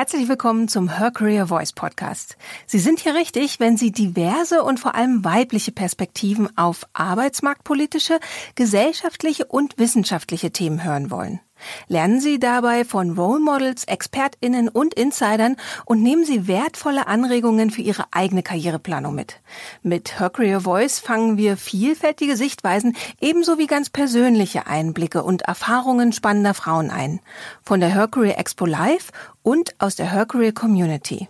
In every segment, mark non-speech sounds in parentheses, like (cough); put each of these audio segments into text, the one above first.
Herzlich willkommen zum Her Career Voice Podcast. Sie sind hier richtig, wenn Sie diverse und vor allem weibliche Perspektiven auf arbeitsmarktpolitische, gesellschaftliche und wissenschaftliche Themen hören wollen. Lernen Sie dabei von Role Models, ExpertInnen und Insidern und nehmen Sie wertvolle Anregungen für Ihre eigene Karriereplanung mit. Mit Her Career Voice fangen wir vielfältige Sichtweisen ebenso wie ganz persönliche Einblicke und Erfahrungen spannender Frauen ein. Von der Her Career Expo Live und aus der Her Career Community.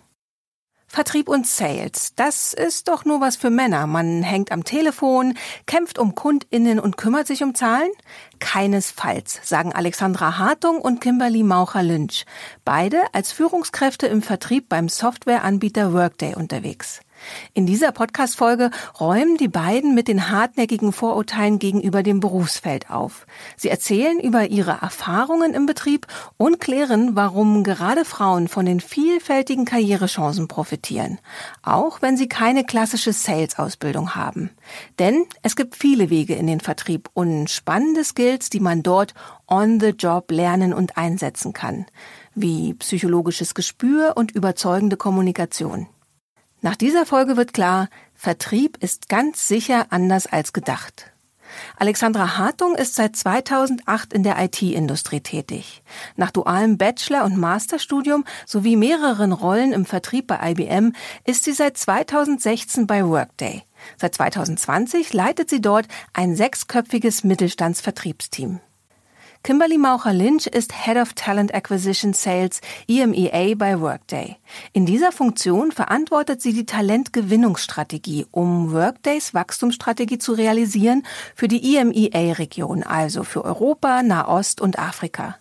Vertrieb und Sales, das ist doch nur was für Männer. Man hängt am Telefon, kämpft um Kundinnen und kümmert sich um Zahlen? Keinesfalls, sagen Alexandra Hartung und Kimberly Maucher-Lynch, beide als Führungskräfte im Vertrieb beim Softwareanbieter Workday unterwegs. In dieser Podcast-Folge räumen die beiden mit den hartnäckigen Vorurteilen gegenüber dem Berufsfeld auf. Sie erzählen über ihre Erfahrungen im Betrieb und klären, warum gerade Frauen von den vielfältigen Karrierechancen profitieren, auch wenn sie keine klassische Sales-Ausbildung haben. Denn es gibt viele Wege in den Vertrieb und spannende Skills, die man dort on the job lernen und einsetzen kann, wie psychologisches Gespür und überzeugende Kommunikation. Nach dieser Folge wird klar, Vertrieb ist ganz sicher anders als gedacht. Alexandra Hartung ist seit 2008 in der IT-Industrie tätig. Nach dualem Bachelor- und Masterstudium sowie mehreren Rollen im Vertrieb bei IBM ist sie seit 2016 bei Workday. Seit 2020 leitet sie dort ein sechsköpfiges Mittelstandsvertriebsteam. Kimberly Maucher-Lynch ist Head of Talent Acquisition Sales EMEA bei Workday. In dieser Funktion verantwortet sie die Talentgewinnungsstrategie, um Workdays Wachstumsstrategie zu realisieren für die EMEA-Region, also für Europa, Nahost und Afrika.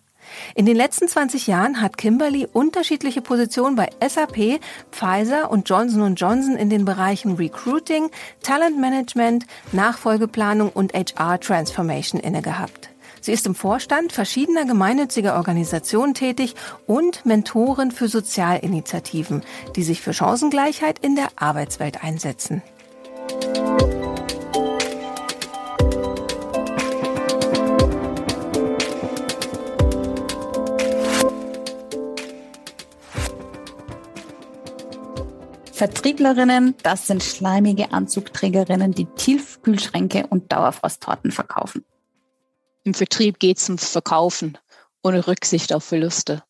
In den letzten 20 Jahren hat Kimberly unterschiedliche Positionen bei SAP, Pfizer und Johnson Johnson in den Bereichen Recruiting, Talentmanagement, Nachfolgeplanung und HR Transformation inne gehabt. Sie ist im Vorstand verschiedener gemeinnütziger Organisationen tätig und Mentorin für Sozialinitiativen, die sich für Chancengleichheit in der Arbeitswelt einsetzen. Vertrieblerinnen, das sind schleimige Anzugträgerinnen, die Tiefkühlschränke und Dauerfrosttorten verkaufen. Im Vertrieb geht es ums Verkaufen, ohne Rücksicht auf Verluste.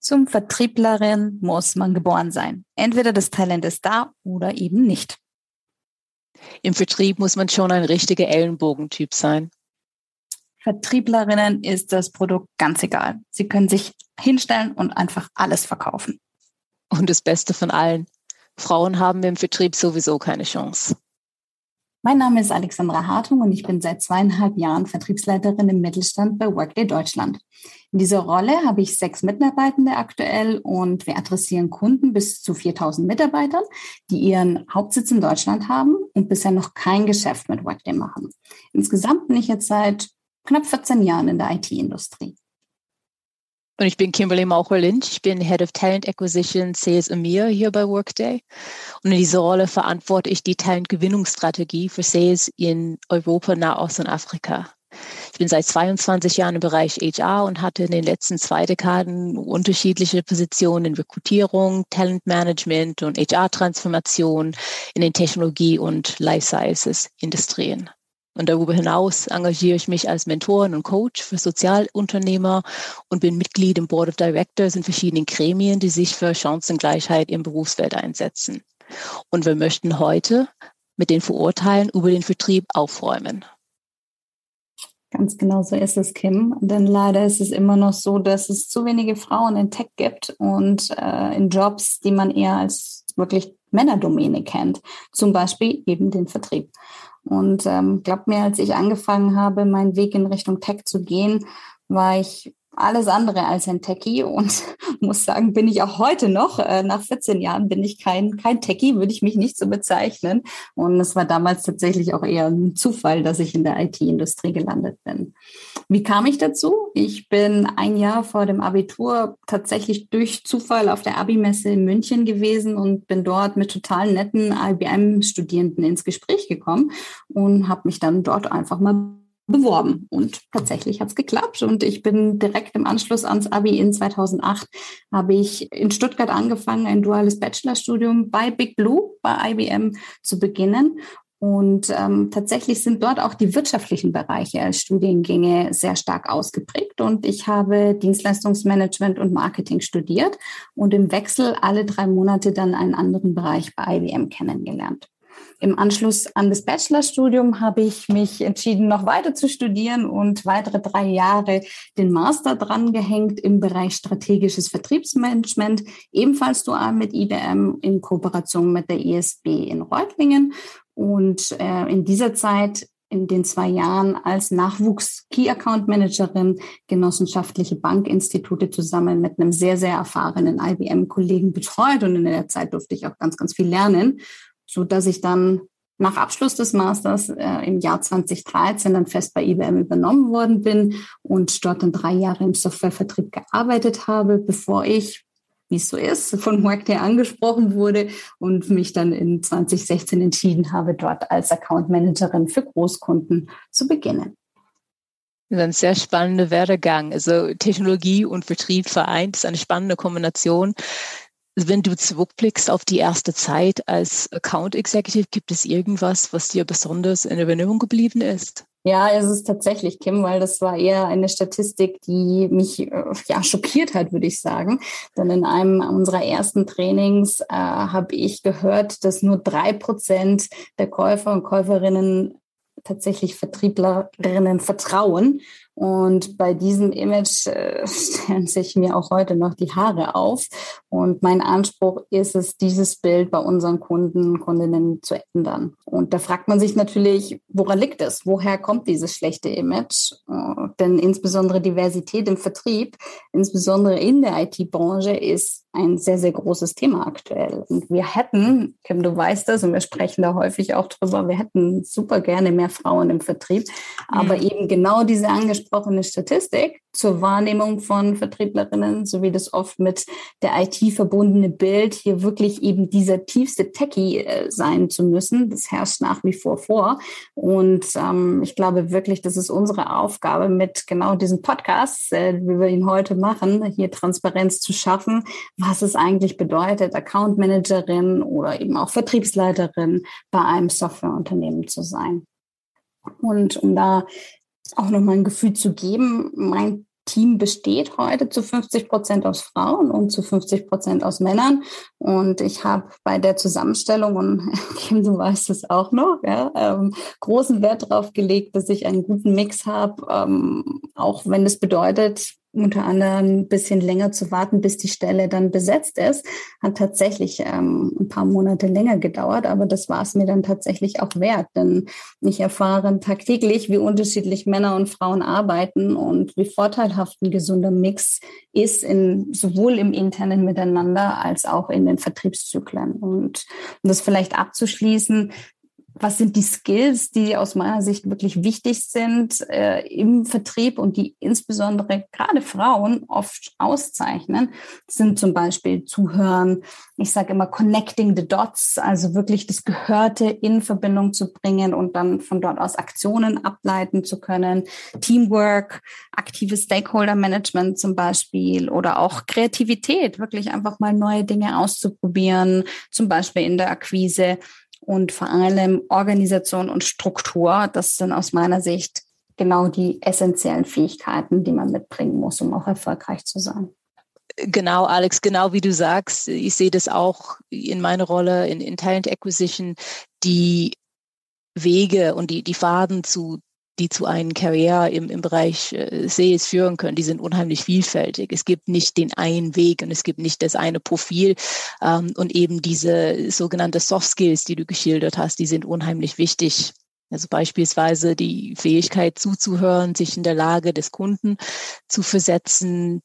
Zum Vertrieblerin muss man geboren sein. Entweder das Talent ist da oder eben nicht. Im Vertrieb muss man schon ein richtiger Ellenbogentyp sein. Vertrieblerinnen ist das Produkt ganz egal. Sie können sich hinstellen und einfach alles verkaufen. Und das Beste von allen. Frauen haben im Vertrieb sowieso keine Chance. Mein Name ist Alexandra Hartung und ich bin seit zweieinhalb Jahren Vertriebsleiterin im Mittelstand bei Workday Deutschland. In dieser Rolle habe ich sechs Mitarbeitende aktuell und wir adressieren Kunden bis zu 4000 Mitarbeitern, die ihren Hauptsitz in Deutschland haben und bisher noch kein Geschäft mit Workday machen. Insgesamt bin ich jetzt seit knapp 14 Jahren in der IT-Industrie. Und ich bin Kimberly Maucher-Lynch. Ich bin Head of Talent Acquisition Sales EMEA hier bei Workday. Und in dieser Rolle verantworte ich die Talentgewinnungsstrategie für Sales in Europa, Nahost und Afrika. Ich bin seit 22 Jahren im Bereich HR und hatte in den letzten zwei Dekaden unterschiedliche Positionen in Rekrutierung, Talentmanagement und HR-Transformation in den Technologie- und Life Sciences Industrien. Und darüber hinaus engagiere ich mich als Mentorin und Coach für Sozialunternehmer und bin Mitglied im Board of Directors in verschiedenen Gremien, die sich für Chancengleichheit im Berufsfeld einsetzen. Und wir möchten heute mit den Verurteilen über den Vertrieb aufräumen. Ganz genau so ist es, Kim. Denn leider ist es immer noch so, dass es zu wenige Frauen in Tech gibt und äh, in Jobs, die man eher als wirklich Männerdomäne kennt. Zum Beispiel eben den Vertrieb. Und ähm, glaubt mir, als ich angefangen habe, meinen Weg in Richtung Tech zu gehen, war ich alles andere als ein Techie und (laughs) muss sagen, bin ich auch heute noch. Äh, nach 14 Jahren bin ich kein, kein Techie, würde ich mich nicht so bezeichnen. Und es war damals tatsächlich auch eher ein Zufall, dass ich in der IT-Industrie gelandet bin. Wie kam ich dazu? Ich bin ein Jahr vor dem Abitur tatsächlich durch Zufall auf der Abi-Messe in München gewesen und bin dort mit total netten IBM-Studierenden ins Gespräch gekommen und habe mich dann dort einfach mal beworben und tatsächlich hat es geklappt und ich bin direkt im Anschluss ans Abi in 2008 habe ich in Stuttgart angefangen, ein duales Bachelorstudium bei Big Blue, bei IBM zu beginnen und ähm, tatsächlich sind dort auch die wirtschaftlichen Bereiche als Studiengänge sehr stark ausgeprägt. Und ich habe Dienstleistungsmanagement und Marketing studiert und im Wechsel alle drei Monate dann einen anderen Bereich bei IBM kennengelernt. Im Anschluss an das Bachelorstudium habe ich mich entschieden, noch weiter zu studieren und weitere drei Jahre den Master dran gehängt im Bereich strategisches Vertriebsmanagement, ebenfalls dual mit IBM in Kooperation mit der ISB in Reutlingen. Und äh, in dieser Zeit in den zwei Jahren als Nachwuchs Key Account Managerin genossenschaftliche Bankinstitute zusammen mit einem sehr, sehr erfahrenen IBM-Kollegen betreut. Und in der Zeit durfte ich auch ganz, ganz viel lernen so dass ich dann nach Abschluss des Masters äh, im Jahr 2013 dann fest bei IBM übernommen worden bin und dort dann drei Jahre im Softwarevertrieb gearbeitet habe, bevor ich, wie es so ist, von Workday angesprochen wurde und mich dann in 2016 entschieden habe, dort als Account Managerin für Großkunden zu beginnen. Das ist ein sehr spannender Werdegang. Also Technologie und Vertrieb vereint ist eine spannende Kombination. Wenn du zurückblickst auf die erste Zeit als Account Executive, gibt es irgendwas, was dir besonders in Erinnerung geblieben ist? Ja, es ist tatsächlich, Kim, weil das war eher eine Statistik, die mich äh, ja schockiert hat, würde ich sagen. Denn in einem unserer ersten Trainings äh, habe ich gehört, dass nur drei Prozent der Käufer und Käuferinnen tatsächlich Vertrieblerinnen vertrauen. Und bei diesem Image äh, (laughs) stellen sich mir auch heute noch die Haare auf. Und mein Anspruch ist es, dieses Bild bei unseren Kunden, Kundinnen zu ändern. Und da fragt man sich natürlich, woran liegt es? Woher kommt dieses schlechte Image? Äh, denn insbesondere Diversität im Vertrieb, insbesondere in der IT-Branche, ist ein sehr, sehr großes Thema aktuell. Und wir hätten, Kim, du weißt das, und wir sprechen da häufig auch drüber, wir hätten super gerne mehr Frauen im Vertrieb. Aber eben genau diese angesprochene Statistik zur Wahrnehmung von Vertrieblerinnen, so wie das oft mit der IT verbundene Bild, hier wirklich eben dieser tiefste Techie äh, sein zu müssen, das herrscht nach wie vor vor. Und ähm, ich glaube wirklich, das ist unsere Aufgabe mit genau diesem Podcast, äh, wie wir ihn heute machen, hier Transparenz zu schaffen, was es eigentlich bedeutet, Account Managerin oder eben auch Vertriebsleiterin bei einem Softwareunternehmen zu sein. Und um da auch nochmal ein Gefühl zu geben, mein Team besteht heute zu 50 Prozent aus Frauen und zu 50 Prozent aus Männern. Und ich habe bei der Zusammenstellung, und (laughs) Kim, du weißt es auch noch, ja, ähm, großen Wert darauf gelegt, dass ich einen guten Mix habe, ähm, auch wenn es bedeutet, unter anderem ein bisschen länger zu warten, bis die Stelle dann besetzt ist, hat tatsächlich ähm, ein paar Monate länger gedauert, aber das war es mir dann tatsächlich auch wert, denn ich erfahre tagtäglich, wie unterschiedlich Männer und Frauen arbeiten und wie vorteilhaft ein gesunder Mix ist, in, sowohl im internen Miteinander als auch in den Vertriebszyklen. Und um das vielleicht abzuschließen, was sind die Skills, die aus meiner Sicht wirklich wichtig sind äh, im Vertrieb und die insbesondere gerade Frauen oft auszeichnen, sind zum Beispiel Zuhören. Ich sage immer Connecting the Dots, also wirklich das Gehörte in Verbindung zu bringen und dann von dort aus Aktionen ableiten zu können. Teamwork, aktives Stakeholder Management zum Beispiel oder auch Kreativität, wirklich einfach mal neue Dinge auszuprobieren, zum Beispiel in der Akquise und vor allem Organisation und Struktur. Das sind aus meiner Sicht genau die essentiellen Fähigkeiten, die man mitbringen muss, um auch erfolgreich zu sein. Genau, Alex, genau wie du sagst. Ich sehe das auch in meiner Rolle in, in Talent Acquisition, die Wege und die, die Faden zu, die zu einem Karriere im, im Bereich äh, Sales führen können, die sind unheimlich vielfältig. Es gibt nicht den einen Weg und es gibt nicht das eine Profil. Ähm, und eben diese sogenannte Soft Skills, die du geschildert hast, die sind unheimlich wichtig. Also beispielsweise die Fähigkeit zuzuhören, sich in der Lage des Kunden zu versetzen,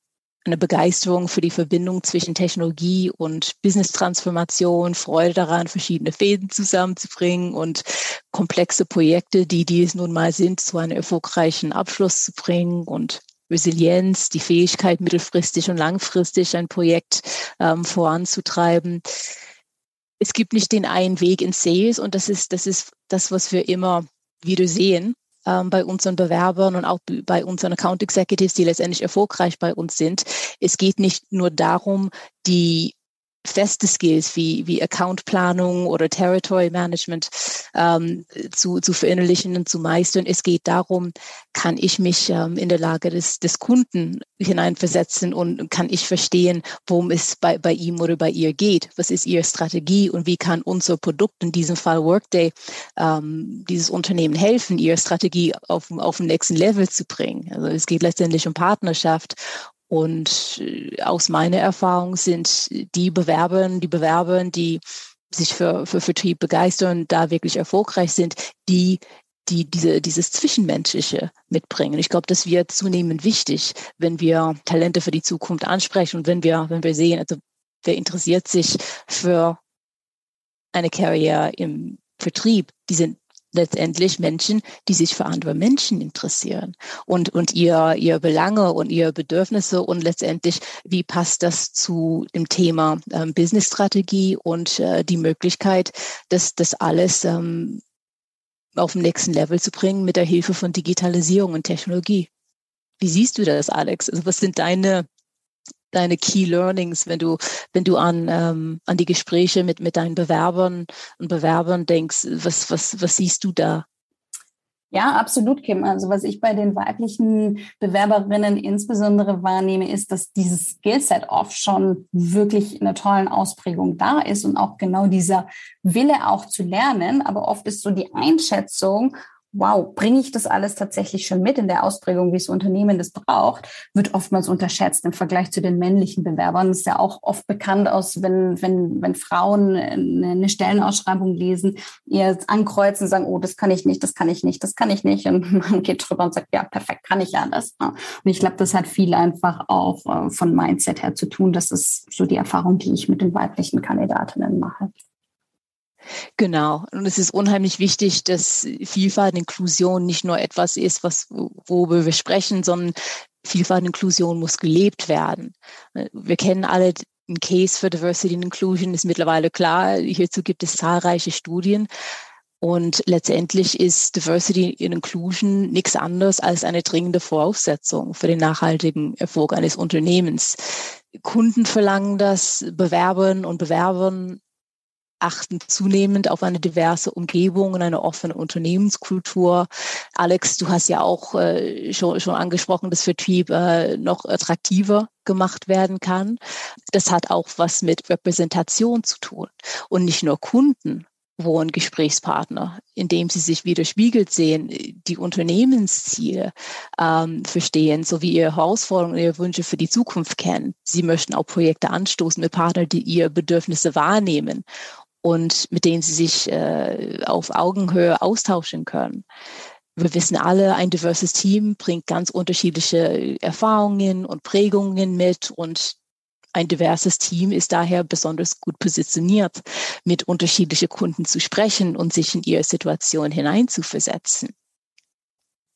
eine Begeisterung für die Verbindung zwischen Technologie und Business-Transformation, Freude daran, verschiedene Fäden zusammenzubringen und komplexe Projekte, die dies nun mal sind, zu einem erfolgreichen Abschluss zu bringen und Resilienz, die Fähigkeit, mittelfristig und langfristig ein Projekt ähm, voranzutreiben. Es gibt nicht den einen Weg in Sales und das ist, das ist das, was wir immer wieder sehen ähm, bei unseren Bewerbern und auch bei unseren Account Executives, die letztendlich erfolgreich bei uns sind. Es geht nicht nur darum, die feste Skills wie, wie Accountplanung oder Territory Management ähm, zu, zu verinnerlichen und zu meistern. Es geht darum, kann ich mich ähm, in der Lage des, des Kunden hineinversetzen und kann ich verstehen, worum es bei, bei ihm oder bei ihr geht? Was ist ihre Strategie und wie kann unser Produkt, in diesem Fall Workday, ähm, dieses Unternehmen helfen, ihre Strategie auf, auf den nächsten Level zu bringen? Also es geht letztendlich um Partnerschaft und äh, aus meiner Erfahrung sind die Bewerber, die Bewerber, die sich für, für Vertrieb begeistern, da wirklich erfolgreich sind, die die diese, dieses Zwischenmenschliche mitbringen. Ich glaube, das wird zunehmend wichtig, wenn wir Talente für die Zukunft ansprechen und wenn wir, wenn wir sehen, also wer interessiert sich für eine Karriere im Vertrieb, die sind letztendlich Menschen, die sich für andere Menschen interessieren und, und ihr, ihr Belange und ihre Bedürfnisse und letztendlich, wie passt das zu dem Thema ähm, Business-Strategie und äh, die Möglichkeit, dass das alles ähm, auf den nächsten Level zu bringen mit der Hilfe von Digitalisierung und Technologie. Wie siehst du das, Alex? Also was sind deine deine Key Learnings, wenn du, wenn du an, ähm, an die Gespräche mit, mit deinen Bewerbern und Bewerbern denkst, was, was, was siehst du da? Ja, absolut, Kim. Also was ich bei den weiblichen Bewerberinnen insbesondere wahrnehme, ist, dass dieses Skillset oft schon wirklich in einer tollen Ausprägung da ist und auch genau dieser Wille auch zu lernen. Aber oft ist so die Einschätzung, wow, bringe ich das alles tatsächlich schon mit in der Ausprägung, wie das Unternehmen das braucht, wird oftmals unterschätzt im Vergleich zu den männlichen Bewerbern. Das ist ja auch oft bekannt aus, wenn, wenn, wenn Frauen eine Stellenausschreibung lesen, ihr ankreuzen, sagen, oh, das kann ich nicht, das kann ich nicht, das kann ich nicht. Und (laughs) man geht drüber und sagt, ja, perfekt, kann ich ja das. Und ich glaube, das hat viel einfach auch äh, von Mindset her zu tun. Das ist so die Erfahrung, die ich mit den weiblichen Kandidatinnen mache. Genau. Und es ist unheimlich wichtig, dass Vielfalt und Inklusion nicht nur etwas ist, was, worüber wir sprechen, sondern Vielfalt und Inklusion muss gelebt werden. Wir kennen alle ein Case für Diversity and Inclusion ist mittlerweile klar. Hierzu gibt es zahlreiche Studien. Und letztendlich ist Diversity and Inclusion nichts anderes als eine dringende Voraussetzung für den nachhaltigen Erfolg eines Unternehmens. Kunden verlangen das, Bewerbern und Bewerbern achten zunehmend auf eine diverse Umgebung und eine offene Unternehmenskultur. Alex, du hast ja auch äh, schon, schon angesprochen, dass Vertrieb äh, noch attraktiver gemacht werden kann. Das hat auch was mit Repräsentation zu tun und nicht nur Kunden wollen Gesprächspartner, indem sie sich widerspiegelt sehen, die Unternehmensziele ähm, verstehen, sowie ihre Herausforderungen und ihre Wünsche für die Zukunft kennen. Sie möchten auch Projekte anstoßen mit Partnern, die ihre Bedürfnisse wahrnehmen und mit denen sie sich äh, auf Augenhöhe austauschen können. Wir wissen alle, ein diverses Team bringt ganz unterschiedliche Erfahrungen und Prägungen mit und ein diverses Team ist daher besonders gut positioniert, mit unterschiedlichen Kunden zu sprechen und sich in ihre Situation hineinzuversetzen.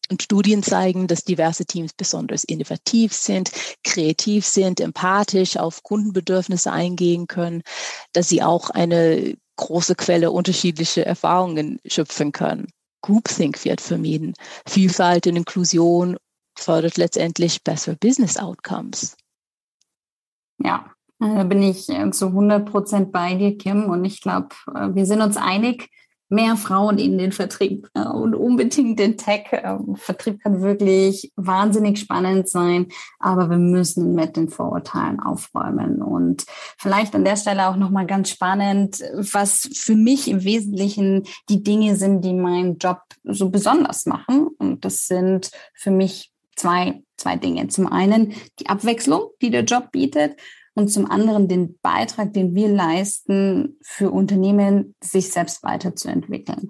Und Studien zeigen, dass diverse Teams besonders innovativ sind, kreativ sind, empathisch auf Kundenbedürfnisse eingehen können, dass sie auch eine große Quelle unterschiedliche Erfahrungen schöpfen können. Groupthink wird vermieden. Vielfalt und Inklusion fördert letztendlich bessere Business Outcomes. Ja, da bin ich zu 100 Prozent bei dir, Kim. Und ich glaube, äh, wir sind uns einig, mehr Frauen in den Vertrieb äh, und unbedingt den Tech. Ähm, Vertrieb kann wirklich wahnsinnig spannend sein, aber wir müssen mit den Vorurteilen aufräumen. Und vielleicht an der Stelle auch nochmal ganz spannend, was für mich im Wesentlichen die Dinge sind, die meinen Job so besonders machen. Und das sind für mich zwei, zwei Dinge. Zum einen die Abwechslung, die der Job bietet und zum anderen den Beitrag, den wir leisten, für Unternehmen, sich selbst weiterzuentwickeln.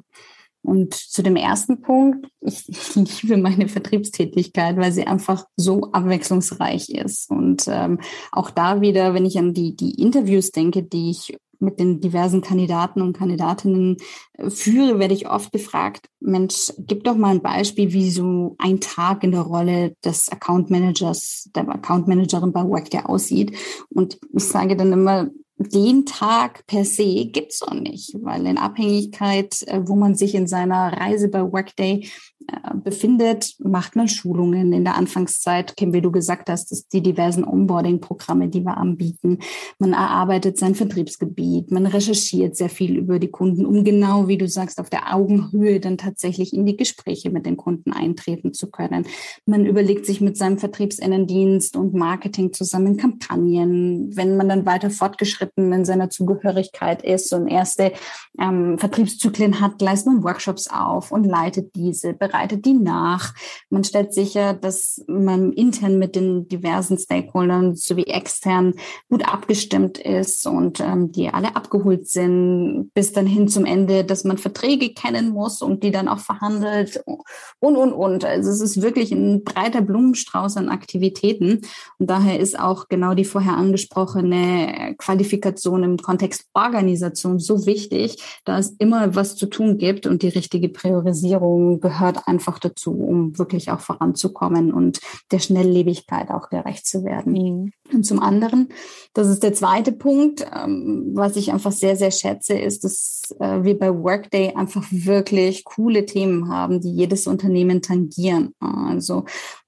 Und zu dem ersten Punkt, (laughs) ich, liebe meine Vertriebstätigkeit, weil sie einfach so abwechslungsreich ist. Und ähm, auch da wieder, wenn ich an die, die Interviews denke, die ich mit den diversen Kandidaten und Kandidatinnen äh, führe, werde ich oft gefragt, Mensch, gib doch mal ein Beispiel, wie so ein Tag in der Rolle des Account Managers, der Account Managerin bei Workday aussieht. Und ich sage dann immer, den Tag per se gibt's auch nicht, weil in Abhängigkeit, äh, wo man sich in seiner Reise bei Workday befindet, macht man Schulungen in der Anfangszeit, wie du gesagt hast, dass die diversen Onboarding-Programme, die wir anbieten. Man erarbeitet sein Vertriebsgebiet, man recherchiert sehr viel über die Kunden, um genau, wie du sagst, auf der Augenhöhe dann tatsächlich in die Gespräche mit den Kunden eintreten zu können. Man überlegt sich mit seinem Vertriebsinnendienst und Marketing zusammen Kampagnen. Wenn man dann weiter fortgeschritten in seiner Zugehörigkeit ist und erste ähm, Vertriebszyklen hat, leistet man Workshops auf und leitet diese, bereitet die nach. Man stellt sicher, dass man intern mit den diversen Stakeholdern sowie extern gut abgestimmt ist und ähm, die alle abgeholt sind, bis dann hin zum Ende, dass man Verträge kennen muss und die dann auch verhandelt und, und, und. Also es ist wirklich ein breiter Blumenstrauß an Aktivitäten und daher ist auch genau die vorher angesprochene Qualifikation im Kontext Organisation so wichtig, da es immer was zu tun gibt und die richtige Priorisierung gehört einfach dazu, um wirklich auch voranzukommen und der Schnelllebigkeit auch gerecht zu werden. Mhm. Und zum anderen, das ist der zweite Punkt, ähm, was ich einfach sehr, sehr schätze, ist, dass äh, wir bei Workday einfach wirklich coole Themen haben, die jedes Unternehmen tangieren. Also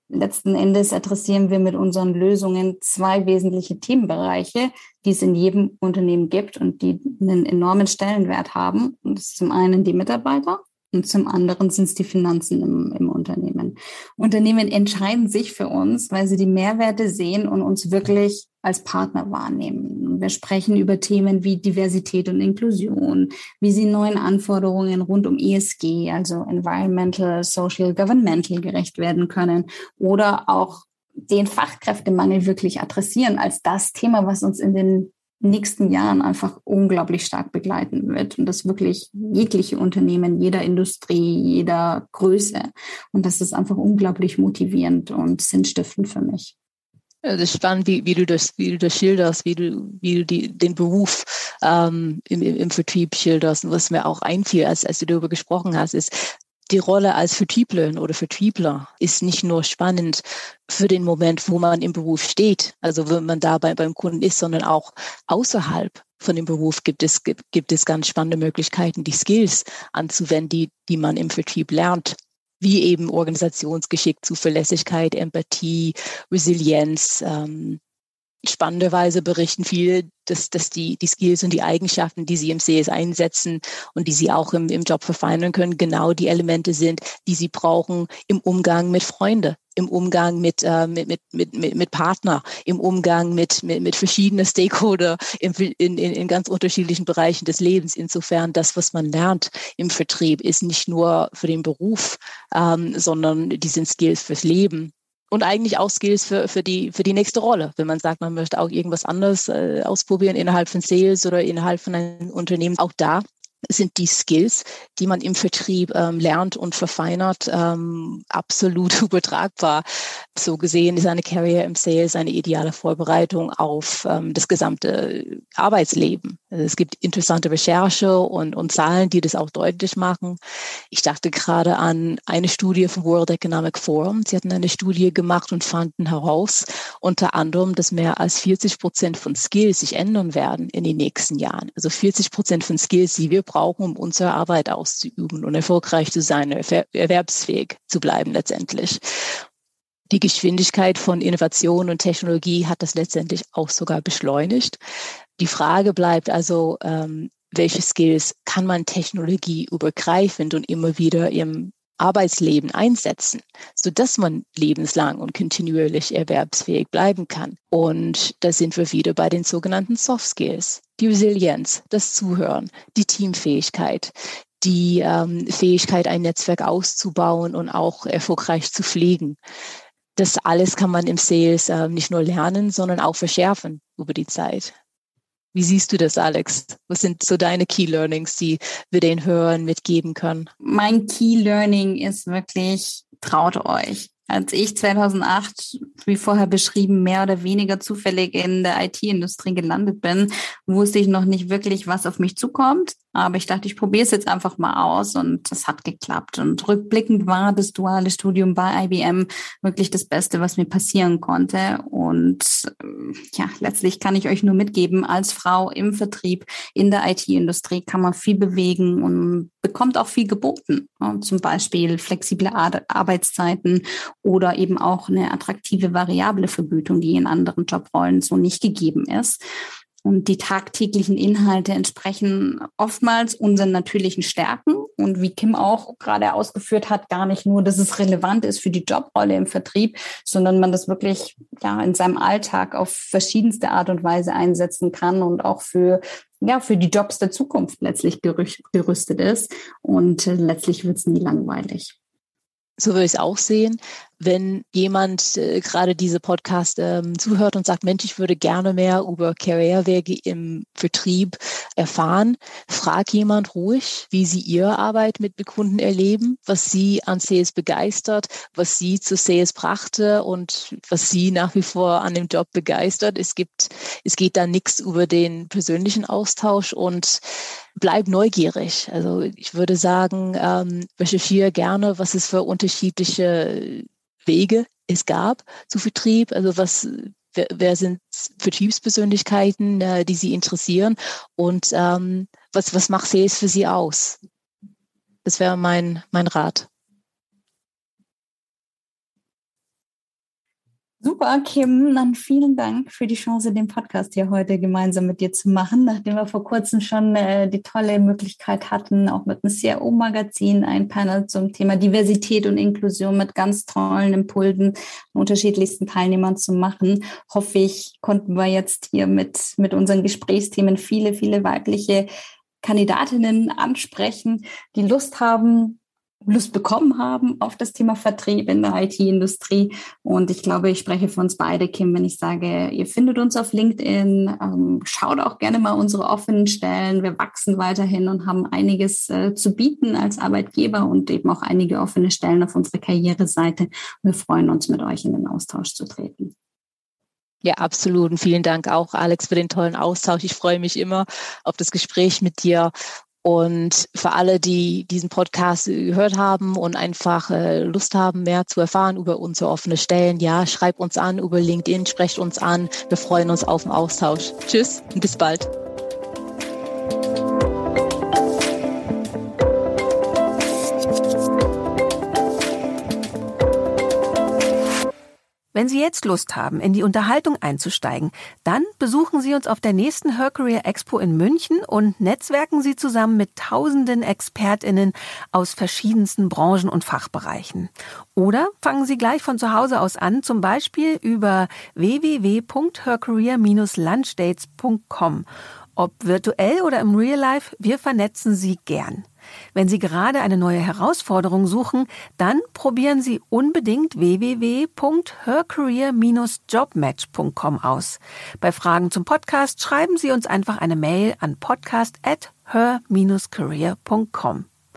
letzten Endes adressieren wir mit unseren Lösungen zwei wesentliche Themenbereiche, die es in jedem Unternehmen gibt und die einen enormen Stellenwert haben. Und das ist zum einen die Mitarbeiter und zum anderen sind es die Finanzen im, im Unternehmen. Unternehmen entscheiden sich für uns, weil sie die Mehrwerte sehen und uns wirklich als Partner wahrnehmen. Wir sprechen über Themen wie Diversität und Inklusion, wie sie neuen Anforderungen rund um ESG, also Environmental, Social, Governmental gerecht werden können oder auch den Fachkräftemangel wirklich adressieren als das Thema, was uns in den nächsten Jahren einfach unglaublich stark begleiten wird und das wirklich jegliche Unternehmen, jeder Industrie, jeder Größe. Und das ist einfach unglaublich motivierend und sinnstiftend für mich. Das ist spannend, wie, wie, du das, wie du das schilderst, wie du, wie du die, den Beruf ähm, im, im Vertrieb schilderst. Und was mir auch einfiel, als, als du darüber gesprochen hast, ist, die Rolle als Vertrieblerin oder Vertriebler ist nicht nur spannend für den Moment, wo man im Beruf steht, also wenn man dabei beim Kunden ist, sondern auch außerhalb von dem Beruf gibt es, gibt, gibt es ganz spannende Möglichkeiten, die Skills anzuwenden, die, die man im Vertrieb lernt wie eben Organisationsgeschick, Zuverlässigkeit, Empathie, Resilienz, ähm, spannenderweise berichten viele, dass, dass die, die Skills und die Eigenschaften, die sie im CS einsetzen und die sie auch im, im Job verfeinern können, genau die Elemente sind, die sie brauchen im Umgang mit Freunden, im Umgang mit, äh, mit, mit, mit, mit Partner, im Umgang mit, mit, mit verschiedenen Stakeholder in, in, in ganz unterschiedlichen Bereichen des Lebens. Insofern, das, was man lernt im Vertrieb, ist nicht nur für den Beruf, ähm, sondern die sind Skills fürs Leben und eigentlich auch Skills für, für, die, für die nächste Rolle. Wenn man sagt, man möchte auch irgendwas anderes äh, ausprobieren innerhalb von Sales oder innerhalb von einem Unternehmen, auch da sind die Skills, die man im Vertrieb ähm, lernt und verfeinert, ähm, absolut (laughs) übertragbar. So gesehen ist eine Carrier im Sales eine ideale Vorbereitung auf ähm, das gesamte Arbeitsleben. Also es gibt interessante Recherche und, und Zahlen, die das auch deutlich machen. Ich dachte gerade an eine Studie vom World Economic Forum. Sie hatten eine Studie gemacht und fanden heraus, unter anderem, dass mehr als 40 Prozent von Skills sich ändern werden in den nächsten Jahren. Also 40 Prozent von Skills, die wir brauchen, um unsere Arbeit auszuüben und erfolgreich zu sein, erwerbsfähig zu bleiben letztendlich. Die Geschwindigkeit von Innovation und Technologie hat das letztendlich auch sogar beschleunigt. Die Frage bleibt also, ähm, welche Skills kann man technologieübergreifend und immer wieder im Arbeitsleben einsetzen, so dass man lebenslang und kontinuierlich erwerbsfähig bleiben kann. Und da sind wir wieder bei den sogenannten Soft Skills. Die Resilienz, das Zuhören, die Teamfähigkeit, die ähm, Fähigkeit, ein Netzwerk auszubauen und auch erfolgreich zu pflegen. Das alles kann man im Sales äh, nicht nur lernen, sondern auch verschärfen über die Zeit. Wie siehst du das, Alex? Was sind so deine Key Learnings, die wir den Hörern mitgeben können? Mein Key Learning ist wirklich, traut euch. Als ich 2008, wie vorher beschrieben, mehr oder weniger zufällig in der IT-Industrie gelandet bin, wusste ich noch nicht wirklich, was auf mich zukommt. Aber ich dachte, ich probiere es jetzt einfach mal aus und es hat geklappt. Und rückblickend war das duale Studium bei IBM wirklich das Beste, was mir passieren konnte. Und ähm, ja, letztlich kann ich euch nur mitgeben, als Frau im Vertrieb, in der IT-Industrie kann man viel bewegen und bekommt auch viel geboten. Zum Beispiel flexible Arbeitszeiten oder eben auch eine attraktive variable Vergütung, die in anderen Jobrollen so nicht gegeben ist. Und die tagtäglichen Inhalte entsprechen oftmals unseren natürlichen Stärken. Und wie Kim auch gerade ausgeführt hat, gar nicht nur, dass es relevant ist für die Jobrolle im Vertrieb, sondern man das wirklich ja in seinem Alltag auf verschiedenste Art und Weise einsetzen kann und auch für ja, für die Jobs der Zukunft letztlich gerüstet ist. Und letztlich wird es nie langweilig. So würde ich es auch sehen wenn jemand äh, gerade diese Podcast ähm, zuhört und sagt, Mensch, ich würde gerne mehr über Karrierewege im Vertrieb erfahren, frag jemand ruhig, wie sie ihre Arbeit mit Kunden erleben, was sie an Sales begeistert, was sie zu Sales brachte und was sie nach wie vor an dem Job begeistert. Es gibt, es geht da nichts über den persönlichen Austausch und bleib neugierig. Also ich würde sagen, ähm, recherchiere gerne, was es für unterschiedliche Wege es gab zu Vertrieb. Also was, wer, wer sind Vertriebspersönlichkeiten, äh, die Sie interessieren und ähm, was, was macht Sales für Sie aus? Das wäre mein, mein Rat. Super, Kim. Dann vielen Dank für die Chance, den Podcast hier heute gemeinsam mit dir zu machen, nachdem wir vor kurzem schon äh, die tolle Möglichkeit hatten, auch mit dem CRO-Magazin ein Panel zum Thema Diversität und Inklusion mit ganz tollen Impulsen unterschiedlichsten Teilnehmern zu machen. Hoffe ich, konnten wir jetzt hier mit, mit unseren Gesprächsthemen viele, viele weibliche Kandidatinnen ansprechen, die Lust haben, Lust bekommen haben auf das Thema Vertrieb in der IT-Industrie. Und ich glaube, ich spreche für uns beide, Kim, wenn ich sage, ihr findet uns auf LinkedIn. Ähm, schaut auch gerne mal unsere offenen Stellen. Wir wachsen weiterhin und haben einiges äh, zu bieten als Arbeitgeber und eben auch einige offene Stellen auf unserer Karriereseite. Wir freuen uns, mit euch in den Austausch zu treten. Ja, absolut. Und vielen Dank auch, Alex, für den tollen Austausch. Ich freue mich immer auf das Gespräch mit dir und für alle, die diesen Podcast gehört haben und einfach äh, Lust haben, mehr zu erfahren über unsere offene Stellen, ja, schreibt uns an über LinkedIn, sprecht uns an. Wir freuen uns auf den Austausch. Tschüss und bis bald. Wenn Sie jetzt Lust haben, in die Unterhaltung einzusteigen, dann besuchen Sie uns auf der nächsten Her Career Expo in München und netzwerken Sie zusammen mit tausenden ExpertInnen aus verschiedensten Branchen und Fachbereichen. Oder fangen Sie gleich von zu Hause aus an, zum Beispiel über www.hercareer-lunchdates.com. Ob virtuell oder im Real Life, wir vernetzen Sie gern. Wenn Sie gerade eine neue Herausforderung suchen, dann probieren Sie unbedingt www.hercareer-jobmatch.com aus. Bei Fragen zum Podcast schreiben Sie uns einfach eine Mail an podcast@her-career.com.